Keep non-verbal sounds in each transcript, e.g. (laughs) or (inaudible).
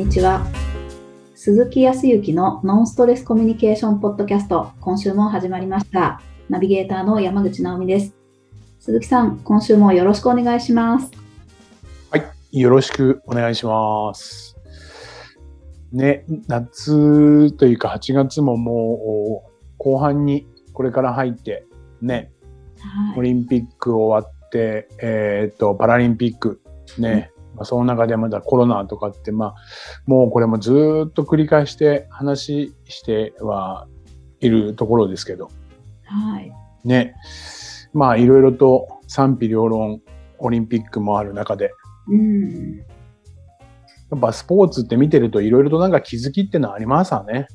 にちは。鈴木康之のノンストレスコミュニケーションポッドキャスト、今週も始まりました。ナビゲーターの山口直美です。鈴木さん、今週もよろしくお願いします。はい、よろしくお願いします。ね、夏というか8月ももう後半にこれから入って、ね、はい。オリンピック終わって、えっ、と、パラリンピック、ね、まあ、その中でまだコロナとかって、まあ、もうこれもずーっと繰り返して話してはいるところですけど、はい。ね、まあ、いろいろと賛否両論、オリンピックもある中で、うん。やっぱスポーツって見てるといろいろとなんか気づきってのはありますわね。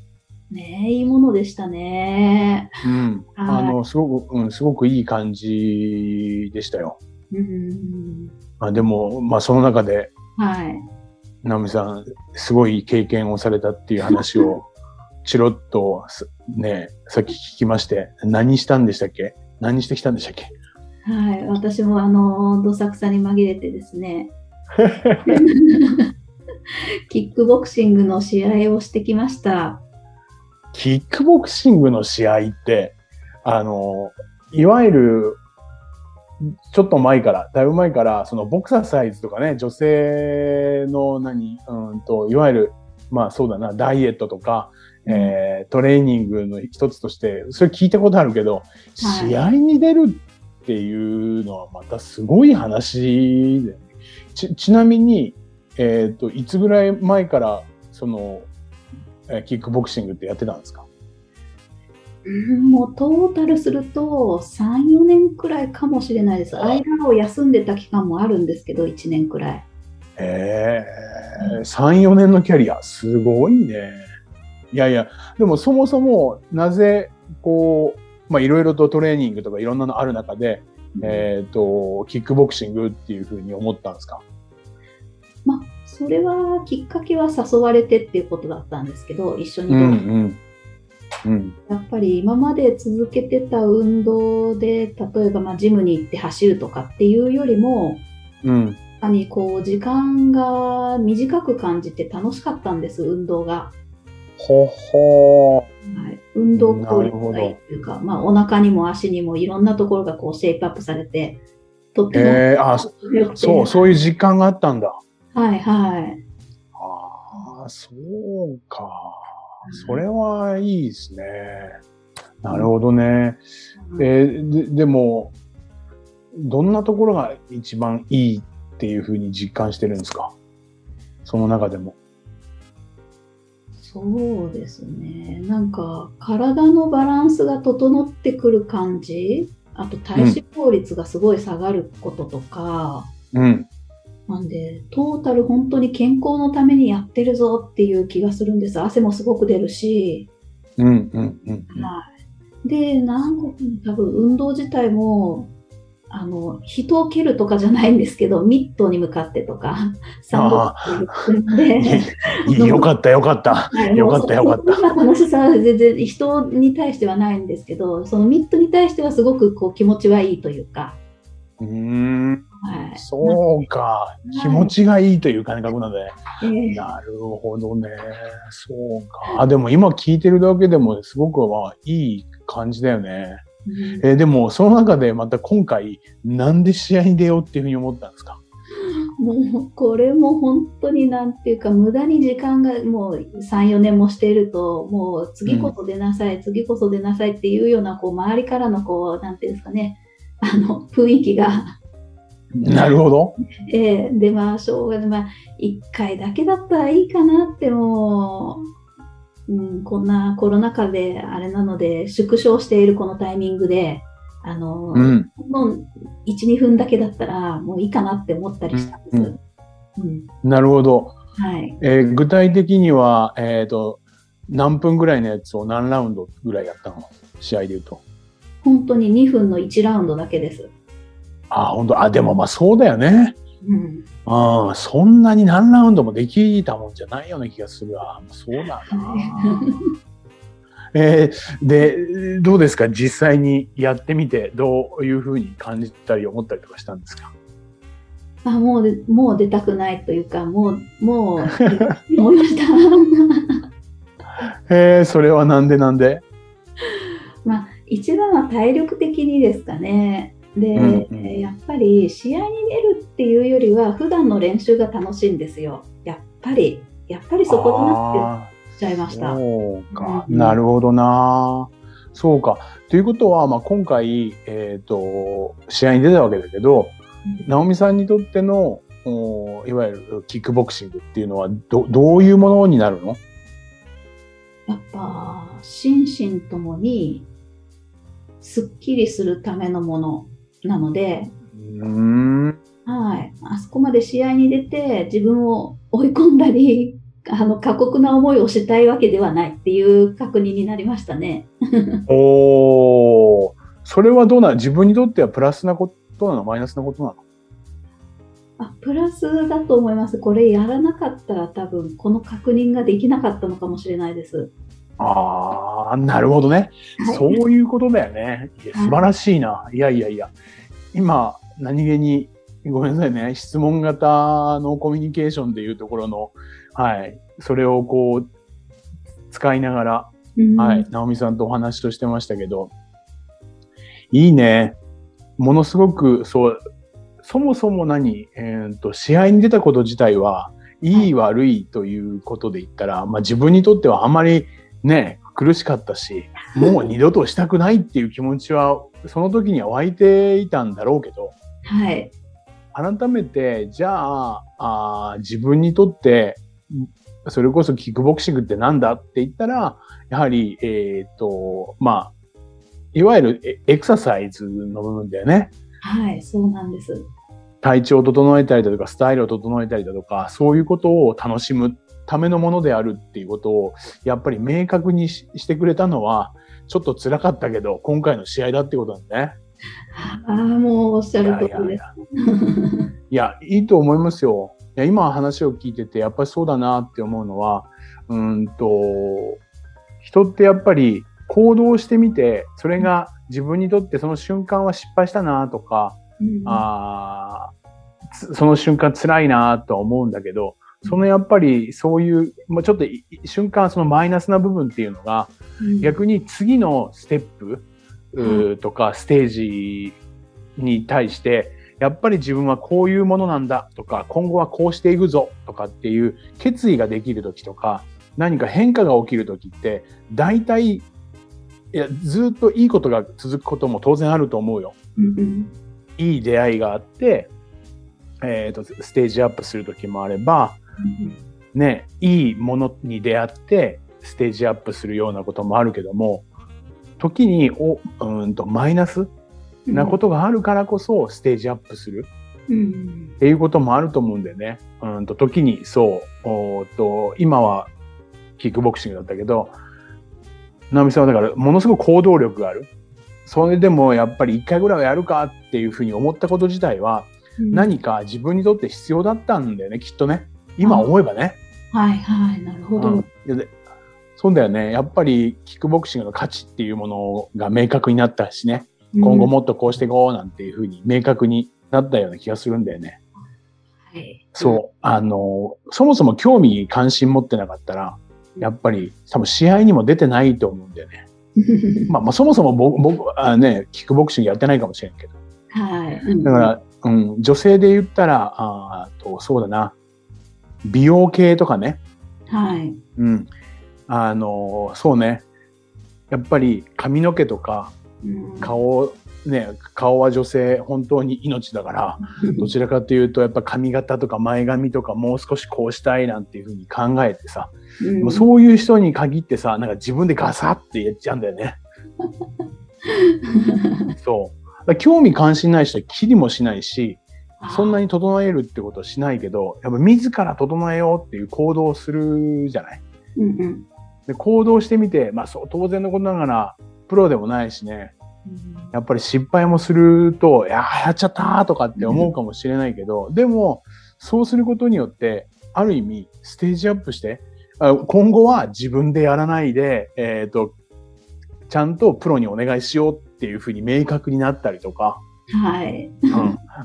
ねえ、いいものでしたね。うん。はいあの、すごく、うん、すごくいい感じでしたよ。うん。あでも、まあその中で、はい。直美さん、すごい経験をされたっていう話を、(laughs) チロッとす、ね、さっき聞きまして、何したんでしたっけ？何してきたんでしたっけ？はい。私もあの、どさくさに紛れてですね、(laughs) キックボクシングの試合をしてきました。キックボクシングの試合って、あの、いわゆる、ちょっと前から、だいぶ前から、そのボクササイズとかね、女性の何、うんと、いわゆる、まあそうだな、ダイエットとか、えートレーニングの一つとして、それ聞いたことあるけど、はい。試合に出るっていうのはまたすごい話で、ち、ちなみに、えっ、と、いつぐらい前から、その、えーキックボクシングってやってたんですか？うんもうトータルすると3、4年くらいかもしれないです。間を休んでた期間もあるんですけど、1年くらい。ええ3、4年のキャリア、すごいね。いやいや、でもそもそも、なぜ、こう、まあいろいろとトレーニングとかいろんなのある中で、えっ、と、キックボクシングっていうふうに思ったんですか？まあ、それはきっかけは誘われてっていうことだったんですけど、一緒にうんうん。うん。やっぱり今まで続けてた運動で、例えばまあジムに行って走るとかっていうよりも、うん。やっぱりこう時間が短く感じて楽しかったんです、運動が。ほほはい、運動効率がいいというか、まあ、お腹にも足にもいろんなところがこうシェイプアップされて、とってもえーあそう、そういう実感があったんだ。はいはい。ああ、そうか。それはいいですね。なるほどね。えーででも、どんなところが一番いいっていうふうに実感してるんですか？その中でも。そうですね。なんか、体のバランスが整ってくる感じ、あと体脂肪率がすごい下がることとか、うん。なんで、トータル本当に健康のためにやってるぞっていう気がするんです。汗もすごく出るし、うん、うん、うん。はい。で、なんか多分運動自体も、あの、人を蹴るとかじゃないんですけど、ミットに向かってとか、サンドで、よかった、よかった。はいよかったよかった楽しさは全然人に対してはないんですけど、そのミットに対してはすごくこう気持ちはいいというか、うーん、はい。そうか。気持ちがいいという感覚なので。えーなるほどね。そうか。あ、でも今聞いてるだけでもすごくまあいい感じだよね。えーでもその中でまた今回なんで試合に出ようっていうふうに思ったんですか？もうこれも本当になんていうか無駄に時間がもう3、4年もしているともう次こそ出なさい、次こそ出なさいっていうようなこう周りからのこうなんていうんですかねあの雰囲気が、なるほど。えーでまあ正月まあ1回だけだったらいいかなってもう、うん、こんなコロナ禍であれなので縮小しているこのタイミングであの、うん。もう1、2分だけだったらもういいかなって思ったりしたんです。うんうんなるほど。はい。えー具体的には、えっ、と、何分ぐらいのやつを何ラウンドぐらいやったの？試合で言うと。本当に2分の1ラウンドだけです。あ、本当あ、でもまあそうだよね。うん。ああ、そんなに何ラウンドもできたもんじゃないような気がするわ。そうだな。(laughs) えーで、どうですか？実際にやってみて、どういうふうに感じたり思ったりとかしたんですか？あもうでもう出たくないというかもうもう (laughs) 思いましたへえそれはなんでなんで？(laughs) まあ一番は体力的にですかねで、うんうん。やっぱり試合に出るっていうよりは普段の練習が楽しいんですよ。やっぱり。やっぱりそこだなってしゃいました。そうか、うんなるほどな。そうか。ということは、まあ、今回、えっ、と、試合に出たわけだけど、直美さんにとっての、おいわゆるキックボクシングっていうのは、ど、どういうものになるの？やっぱ心身ともにすっきりするためのものなので。はい、あそこまで試合に出て自分を追い込んだり (laughs) あの過酷な思いをしたいわけではないっていう確認になりましたね。(laughs) おー。それはどうなの？自分にとってはプラスなことなの？マイナスなことなの？あプラスだと思います。これやらなかったら多分この確認ができなかったのかもしれないです。ああ、なるほどね。はいそういうことだよね。素晴らしいな。いやいやいや。今、何気に、ごめんなさいね。質問型のコミュニケーションでいうところの、はい。それをこう、使いながら、うんはい。直美さんとお話としてましたけど、いいね。ものすごく、そう、そもそも何、えーと、試合に出たこと自体は、いい悪いということで言ったら、まあ自分にとってはあまりね、苦しかったし、もう二度としたくないっていう気持ちは、その時には湧いていたんだろうけど、はい。改めて、じゃあ、あー自分にとって、それこそキックボクシングってなんだって言ったら、やはり、えっ、と、まあ、いわゆるエエクササイズの部分だよね。はい、そうなんです。体調を整えたりだとか、スタイルを整えたりだとか、そういうことを楽しむためのものであるっていうことを、やっぱり明確にししてくれたのは、ちょっと辛かったけど、今回の試合だってことなんだね。ああ、もうおっしゃる通りいやいですや。いや、いいと思いますよ。いや今話を聞いてて、やっぱりそうだなって思うのは、うーんと、人ってやっぱり行動してみて、それが自分にとってその瞬間は失敗したなとか、うんあその瞬間辛いなとは思うんだけど、そのやっぱりそういう、もうちょっとい瞬間そのマイナスな部分っていうのが、うん。逆に次のステップとかステージに対して、やっぱり自分はこういうものなんだとか、今後はこうしていくぞとかっていう決意ができる時とか、何か変化が起きる時って、大体、いや、ずっといいことが続くことも当然あると思うよ。いい出会いがあって、えっ、と、ステージアップする時もあれば、ね、いいものに出会ってステージアップするようなこともあるけども、時におうーんとマイナスうんなことがあるからこそステージアップするうんっていうこともあると思うんだよね。うーんと時にそう、おと今はキックボクシングだったけど、直美さんはだからものすごく行動力がある。それでもやっぱり一回ぐらいはやるかっていうふうに思ったこと自体はうん何か自分にとって必要だったんだよね、きっとね。今思えばね。はいはい、なるほど。うんそうだよね。やっぱりキックボクシングの価値っていうものが明確になったしね。今後もっとこうしていこうなんていうふうに明確になったような気がするんだよね。うん、はい、そう。あの、そもそも興味関心持ってなかったら、やっぱり多分試合にも出てないと思うんだよね。(laughs) まあ、まあそもそも僕、僕はね、キックボクシングやってないかもしれんけど。はい。うんだから、うん、女性で言ったら、あーと、そうだな。美容系とかね。はい。うん。あの、そうね。やっぱり髪の毛とかうん顔、ね、顔は女性本当に命だから、(laughs) どちらかというとやっぱ髪型とか前髪とかもう少しこうしたいなんていうふうに考えてさ、うんもうそういう人に限ってさ、なんか自分でガサってやっちゃうんだよね。(laughs) そう。興味関心ない人はキリもしないし、そんなに整えるってことはしないけど、やっぱ自ら整えようっていう行動をするじゃない？うんうん。で行動してみて、まあそう当然のことながら、プロでもないしね、やっぱり失敗もすると、いやー、やっちゃったーとかって思うかもしれないけど、でも、そうすることによって、ある意味、ステージアップして、あ今後は自分でやらないで、えっ、と、ちゃんとプロにお願いしようっていうふうに明確になったりとか、はい。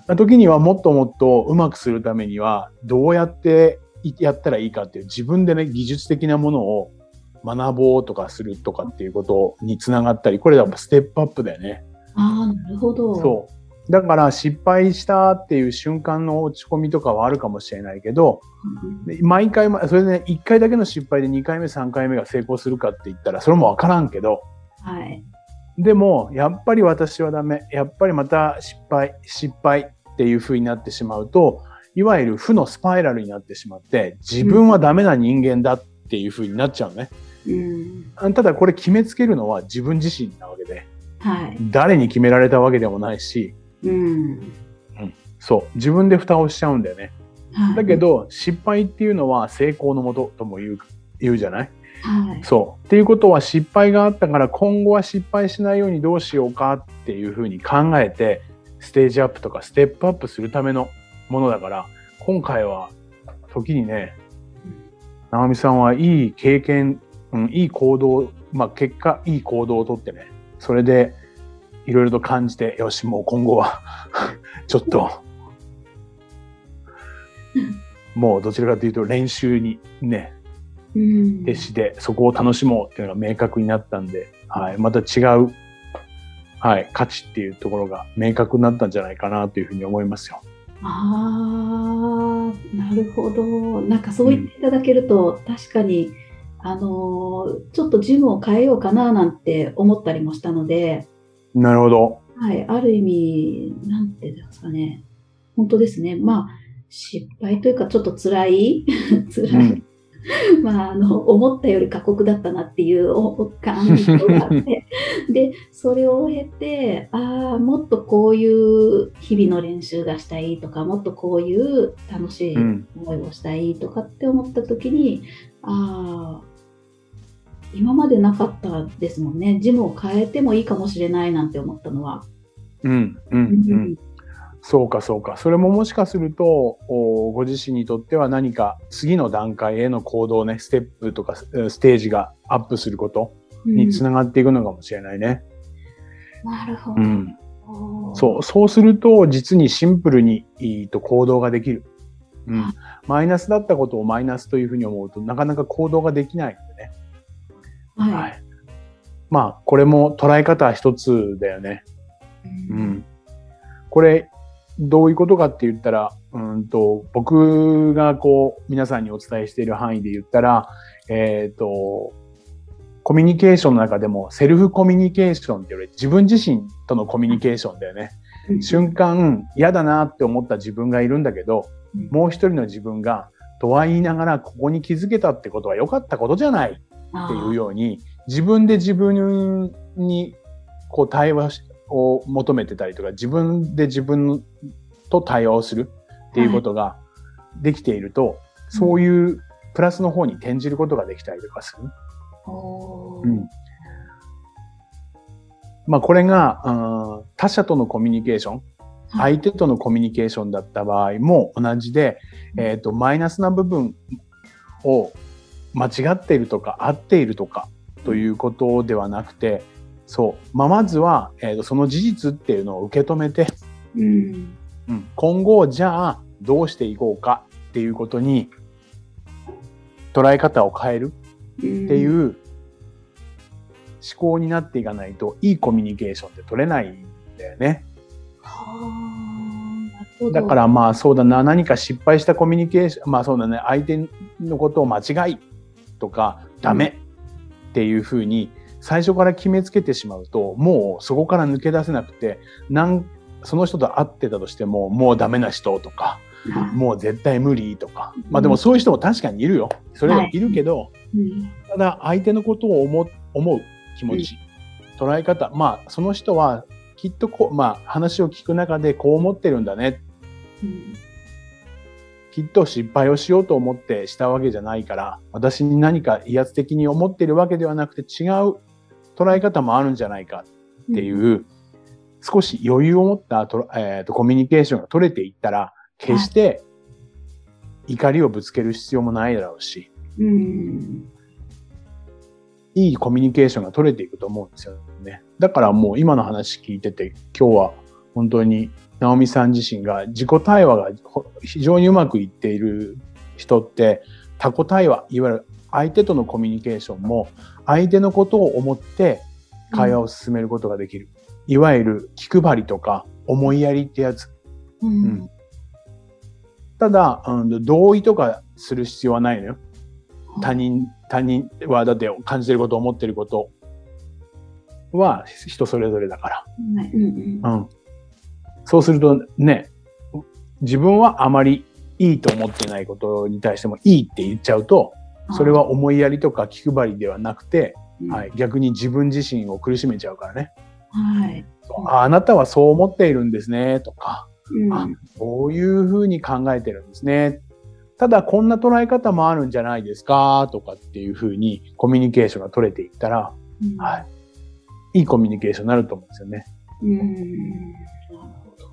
うん、時にはもっともっとうまくするためには、どうやってやったらいいかっていう自分でね、技術的なものを学ぼうとかするとかっていうことにつながったり、これやっぱステップアップだよね。ああ、なるほど。そう。だから失敗したっていう瞬間の落ち込みとかはあるかもしれないけど、毎回、それでね、1回だけの失敗で2回目、3回目が成功するかって言ったら、それもわからんけど、はい。でも、やっぱり私はダメ。やっぱりまた失敗、失敗っていう風になってしまうと、いわゆる負のスパイラルになってしまって、自分はダメな人間だっていう風になっちゃうね。うん、ただこれ決めつけるのは自分自身なわけで、はい、誰に決められたわけでもないし、うん、うん、そう。自分で蓋をしちゃうんだよね、はい、だけど失敗っていうのは成功のもととも言う言うじゃない、はい、そう。っていうことは失敗があったから今後は失敗しないようにどうしようかっていうふうに考えてステージアップとかステップアップするためのものだから今回は時にね直美さんはいい経験うん、いい行動、まあ結果いい行動をとってね、それでいろいろと感じて、よし、もう今後は (laughs) ちょっと、(laughs) もうどちらかというと練習にね、徹して、そこを楽しもうっていうのが明確になったんで、はい、また違う、はい、価値っていうところが明確になったんじゃないかなというふうに思いますよ。ああ、なるほど。なんかそう言っていただけると、うん、確かに、あのちょっとジムを変えようかななんて思ったりもしたので、なるほど。はい、ある意味、なんていうんですかね、本当ですね。まあ、失敗というか、ちょっと辛い、(laughs) 辛い、うん、(laughs) まあ、あの、思ったより過酷だったなっていう感じがあって、(laughs) で、それを経て、ああ、もっとこういう日々の練習がしたいとか、もっとこういう楽しい思いをしたいとかって思った時に、うん、ああ、今までなかったですもんね。ジムを変えてもいいかもしれないなんて思ったのは。うん、うん、うん。そうか、そうか。それももしかすると、ご自身にとっては何か次の段階への行動ね、ステップとかステージがアップすることにつながっていくのかもしれないね。うん、なるほど。うん、そう、そうすると実にシンプルにいいと行動ができる。うん、マイナスだったことをマイナスというふうに思うとなかなか行動ができないのでね。はい。はい、まあ、これも捉え方一つだよね。うん。これ、どういうことかって言ったら、うんと、僕がこう、皆さんにお伝えしている範囲で言ったら、えっ、ー、と、コミュニケーションの中でもセルフコミュニケーションって言われ自分自身とのコミュニケーションだよね。うん、瞬間、嫌だなって思った自分がいるんだけど、うん、もう一人の自分が、とは言いながらここに気づけたってことは良かったことじゃないっていうように、自分で自分にこう対話を求めてたりとか、自分で自分と対話をするっていうことができていると、はい、そういうプラスの方に転じることができたりとかする。うん、まあこれが、うん、他者とのコミュニケーション、相手とのコミュニケーションだった場合も同じで、えっ、ー、と、マイナスな部分を間違っているとか合っているとかということではなくて、そう。まあ、まずは、えーと、その事実っていうのを受け止めて、うん、うん、今後じゃあどうしていこうかっていうことに捉え方を変えるっていう思考になっていかないといいコミュニケーションって取れないんだよね。だからまあそうだな何か失敗したコミュニケーションまあそうだね相手のことを間違いとかダメっていうふうに最初から決めつけてしまうと、もうそこから抜け出せなくて、なんその人と会ってたとしても、もうダメな人とか、もう絶対無理とか。まあでもそういう人も確かにいるよ。それはいるけど、ただ相手のことを思思う気持ち、捉え方、まあその人はきっとこう、まあ話を聞く中でこう思ってるんだね。きっと失敗をしようと思ってしたわけじゃないから、私に何か威圧的に思っているわけではなくて違う捉え方もあるんじゃないかっていう、うん、少し余裕を持ったと、えーと、コミュニケーションが取れていったら、決して怒りをぶつける必要もないだろうし、うん、いいコミュニケーションが取れていくと思うんですよね。だからもう今の話聞いてて、今日は本当に直美さん自身が自己対話が非常にうまくいっている人って他己対話、いわゆる相手とのコミュニケーションも相手のことを思って会話を進めることができる。うん、いわゆる気配りとか思いやりってやつ。うん、うん、ただ、うん、同意とかする必要はないのよ。他人、他人はだって感じてること思ってることは人それぞれだから。うん、うん、そうするとね、自分はあまりいいと思ってないことに対してもいいって言っちゃうと、それは思いやりとか気配りではなくて、はい、逆に自分自身を苦しめちゃうからね。はい、ああなたはそう思っているんですねとか、うん、あこういうふうに考えてるんですね。ただこんな捉え方もあるんじゃないですかとかっていうふうにコミュニケーションが取れていったら、うん、はい、いいコミュニケーションになると思うんですよね。うん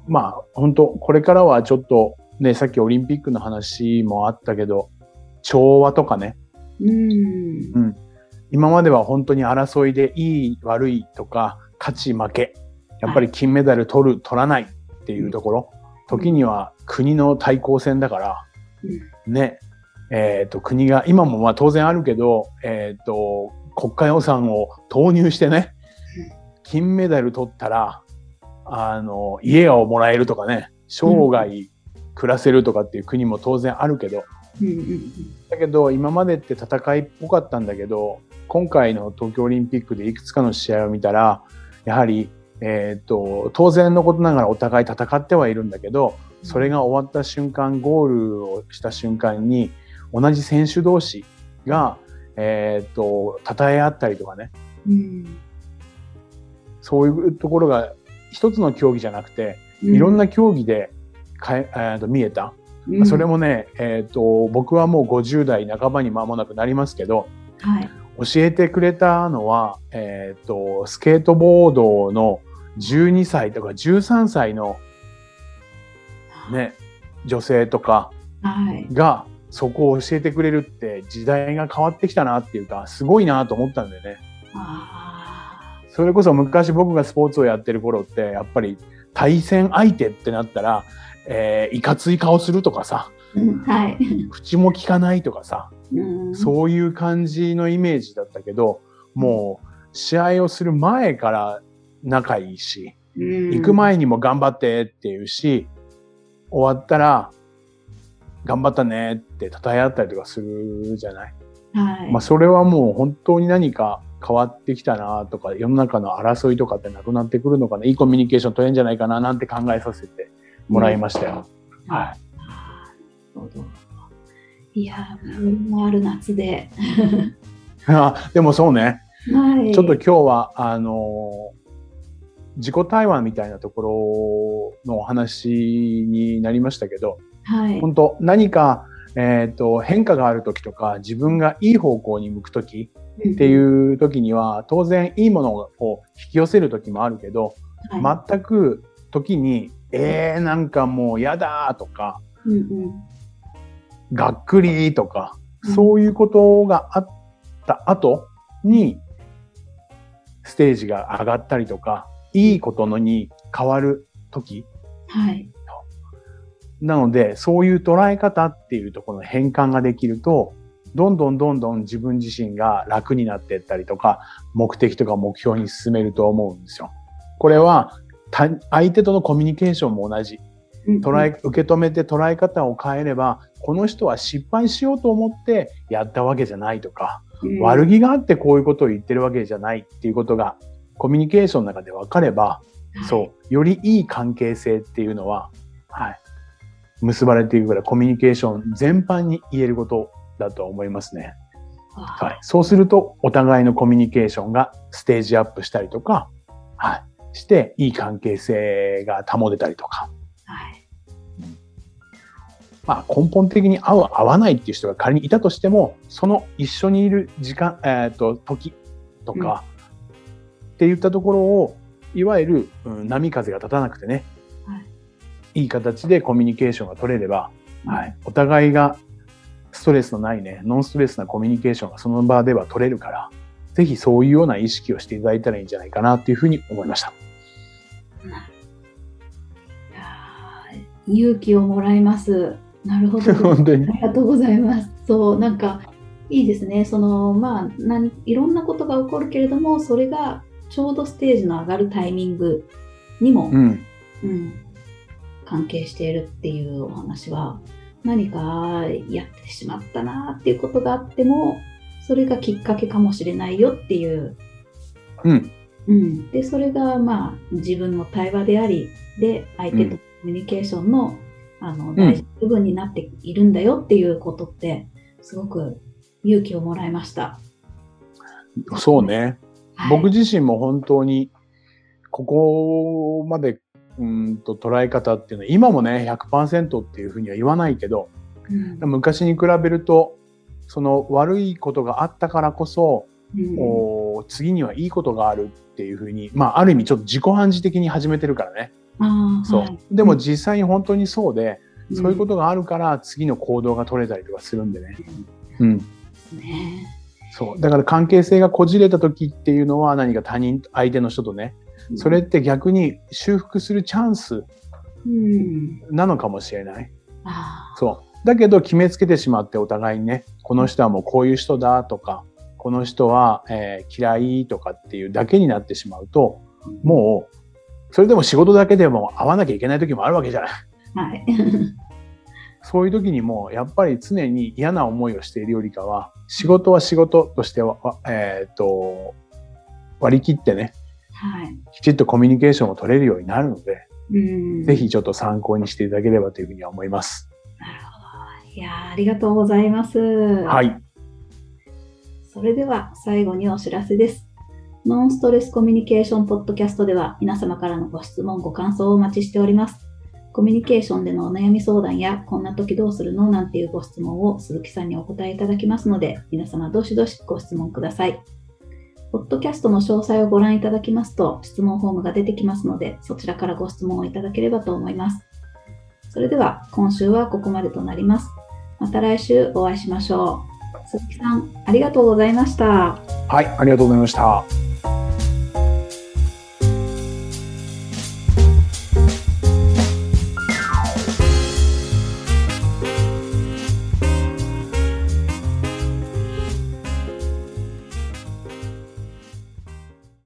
まあ本当これからはちょっとね、さっきオリンピックの話もあったけど、調和とかね。うん、うん。今までは本当に争いでいい悪いとか、勝ち負け。やっぱり金メダル取る、取らないっていうところ。時には国の対抗戦だから、うん、ね。えっ、ー、と、国が、今もまあ当然あるけど、えっ、ー、と、国家予算を投入してね、金メダル取ったら、あの、家をもらえるとかね、生涯暮らせるとかっていう国も当然あるけど、だけど今までって戦いっぽかったんだけど今回の東京オリンピックでいくつかの試合を見たらやはり、えーと、当然のことながらお互い戦ってはいるんだけどそれが終わった瞬間ゴールをした瞬間に同じ選手同士が、えーと、と称え合ったりとかね、うん、そういうところが一つの競技じゃなくていろんな競技でかえー、と見えた、うん、それもね、えーと、僕はもう50代半ばに間もなくなりますけど、はい、教えてくれたのは、えーと、スケートボードの12歳とか13歳の、ね、女性とかがそこを教えてくれるって時代が変わってきたなっていうかすごいなと思ったんだよね。それこそ昔僕がスポーツをやってる頃ってやっぱり対戦相手ってなったらえー、いかつい顔するとかさ、はい、口も利かないとかさ、うん、そういう感じのイメージだったけど、もう試合をする前から仲いいし、うん、行く前にも頑張ってっていうし、終わったら頑張ったねって称え合ったりとかするじゃない？はい、まあそれはもう本当に何か変わってきたなとか、世の中の争いとかってなくなってくるのかな、いいコミュニケーション取れんじゃないかな？なんて考えさせてもらいましたよ。うん、はい。いや、もある夏で。(laughs) あでもそうね、はい、ちょっと今日はあの自己対話みたいなところのお話になりましたけど、はい、本当何か、えーと、変化がある時とか自分がいい方向に向く時っていう時には、当然いいものを引き寄せる時もあるけど、はい、全く時にえー、なんかもう嫌だとか、うんうん、がっくりとか、そういうことがあった後に、ステージが上がったりとか、いいことのに変わる時。はい。なので、そういう捉え方っていうところの変換ができると、どんどんどんどん自分自身が楽になっていったりとか、目的とか目標に進めると思うんですよ。これは相手とのコミュニケーションも同じ。捉え、受け止めて捉え方を変えれば、この人は失敗しようと思ってやったわけじゃないとか、うん、悪気があってこういうことを言ってるわけじゃないっていうことが、コミュニケーションの中で分かれば、そう、よりいい関係性っていうのは、はい、結ばれていくからコミュニケーション全般に言えることだと思いますね。はい、そうすると、お互いのコミュニケーションがステージアップしたりとか、はい、して、いい関係性が保てたりとか。はい。まあ、根本的に合う、合わないっていう人が仮にいたとしても、その一緒にいる時間、えっ、ー、と、時とか、って言ったところを、いわゆる、うん、波風が立たなくてね、はい、いい形でコミュニケーションが取れれば、はい、お互いがストレスのないね、ノンストレスなコミュニケーションがその場では取れるから、ぜひそういうような意識をしていただいたらいいんじゃないかなっていうふうに思いました。勇気をもらいます。なるほど。本当にありがとうございます。そう、なんか、いいですね。その、まあ、何、いろんなことが起こるけれども、それがちょうどステージの上がるタイミングにも、うん。うん、関係しているっていうお話は、何かやってしまったなっていうことがあっても、それがきっかけかもしれないよっていう。うん。うん。で、それが、まあ、自分の対話であり、で、相手とコミュニケーションの、あの、大事な部分になっているんだよっていうことって、すごく勇気をもらいました。そうね。はい僕自身も本当に、ここまで、うんと捉え方っていうのは、今もね、100%っていうふうには言わないけど、うん昔に比べると、その悪いことがあったからこそ、うんお次にはいいことがあるっていうふうに、まあ、ある意味ちょっと自己暗示的に始めてるからね。そう。はいでも実際に本当にそうで、そういうこととがあるから次の行動が取れたりとかするんでね。うん。ね。そう。だから関係性がこじれた時っていうのは何か他人、相手の人とね、それって逆に修復するチャンスうん。なのかもしれない。そう。だけど決めつけてしまってお互いにね、この人はもうこういう人だとか、この人は、えー嫌いとかっていうだけになってしまうと、もう、それでも仕事だけでも会わなきゃいけない時もあるわけじゃない。はい。(laughs) そういう時にも、やっぱり常に嫌な思いをしているよりかは、仕事は仕事としては、わえっ、と、割り切ってね、はい。きちっとコミュニケーションを取れるようになるので、うん。ぜひちょっと参考にしていただければというふうには思います。なるほど。いやーありがとうございます。ははい。それでは最後にお知らせです。ノンストレスコミュニケーションポッドキャストでは皆様からのご質問、ご感想をお待ちしております。コミュニケーションでのお悩み相談や、こんな時どうするのなんていうご質問を鈴木さんにお答えいただきますので、皆様どしどしご質問ください。ポッドキャストの詳細をご覧いただきますと、質問フォームが出てきますので、そちらからご質問をいただければと思います。それでは、今週はここまでとなります。また来週お会いしましょう。鈴木さん、ありがとうございました。はい、ありがとうございました。